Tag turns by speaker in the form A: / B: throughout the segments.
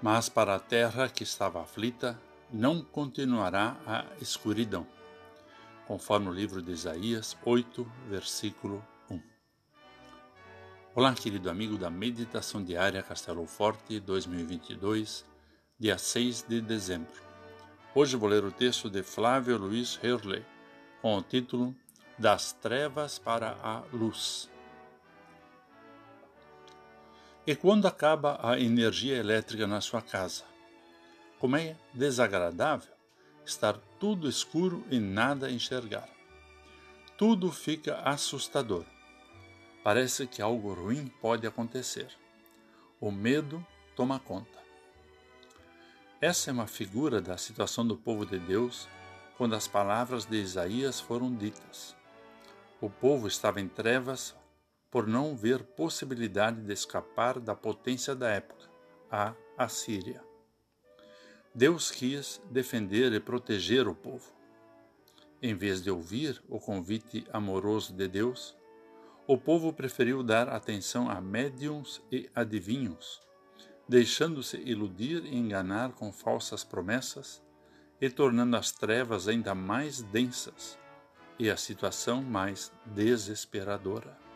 A: Mas para a terra que estava aflita, não continuará a escuridão. Conforme o livro de Isaías 8, versículo 1. Olá, querido amigo da Meditação Diária Castelo Forte 2022, dia 6 de dezembro. Hoje vou ler o texto de Flávio Luiz Hurley, com o título Das Trevas para a Luz. E quando acaba a energia elétrica na sua casa? Como é desagradável estar tudo escuro e nada enxergar. Tudo fica assustador. Parece que algo ruim pode acontecer. O medo toma conta. Essa é uma figura da situação do povo de Deus quando as palavras de Isaías foram ditas. O povo estava em trevas por não ver possibilidade de escapar da potência da época, a Assíria. Deus quis defender e proteger o povo. Em vez de ouvir o convite amoroso de Deus, o povo preferiu dar atenção a médiums e adivinhos, deixando-se iludir e enganar com falsas promessas e tornando as trevas ainda mais densas e a situação mais desesperadora.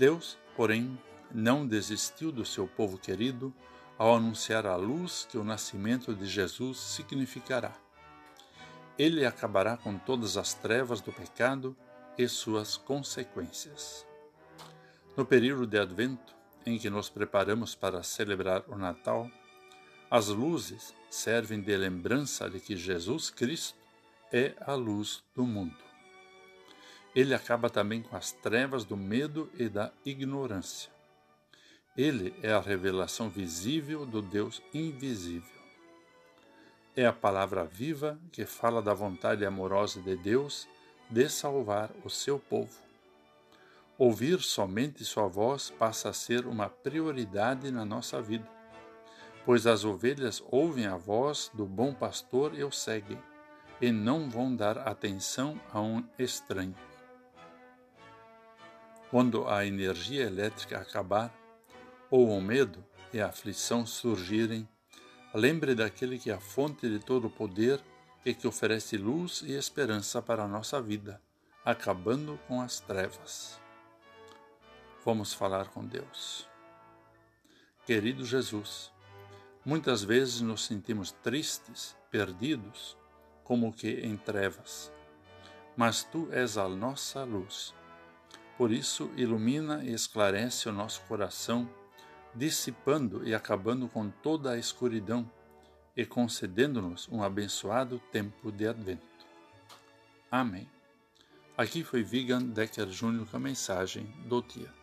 A: Deus, porém, não desistiu do seu povo querido ao anunciar a luz que o nascimento de Jesus significará. Ele acabará com todas as trevas do pecado e suas consequências. No período de Advento, em que nos preparamos para celebrar o Natal, as luzes servem de lembrança de que Jesus Cristo é a luz do mundo. Ele acaba também com as trevas do medo e da ignorância. Ele é a revelação visível do Deus invisível. É a palavra viva que fala da vontade amorosa de Deus de salvar o seu povo. Ouvir somente sua voz passa a ser uma prioridade na nossa vida, pois as ovelhas ouvem a voz do bom pastor e o seguem, e não vão dar atenção a um estranho. Quando a energia elétrica acabar, ou o medo e a aflição surgirem, lembre daquele que é a fonte de todo o poder e que oferece luz e esperança para a nossa vida, acabando com as trevas. Vamos falar com Deus. Querido Jesus, muitas vezes nos sentimos tristes, perdidos, como que em trevas, mas tu és a nossa luz por isso, ilumina e esclarece o nosso coração, dissipando e acabando com toda a escuridão e concedendo-nos um abençoado tempo de advento. Amém. Aqui foi Vigan Decker Júnior com a mensagem do dia.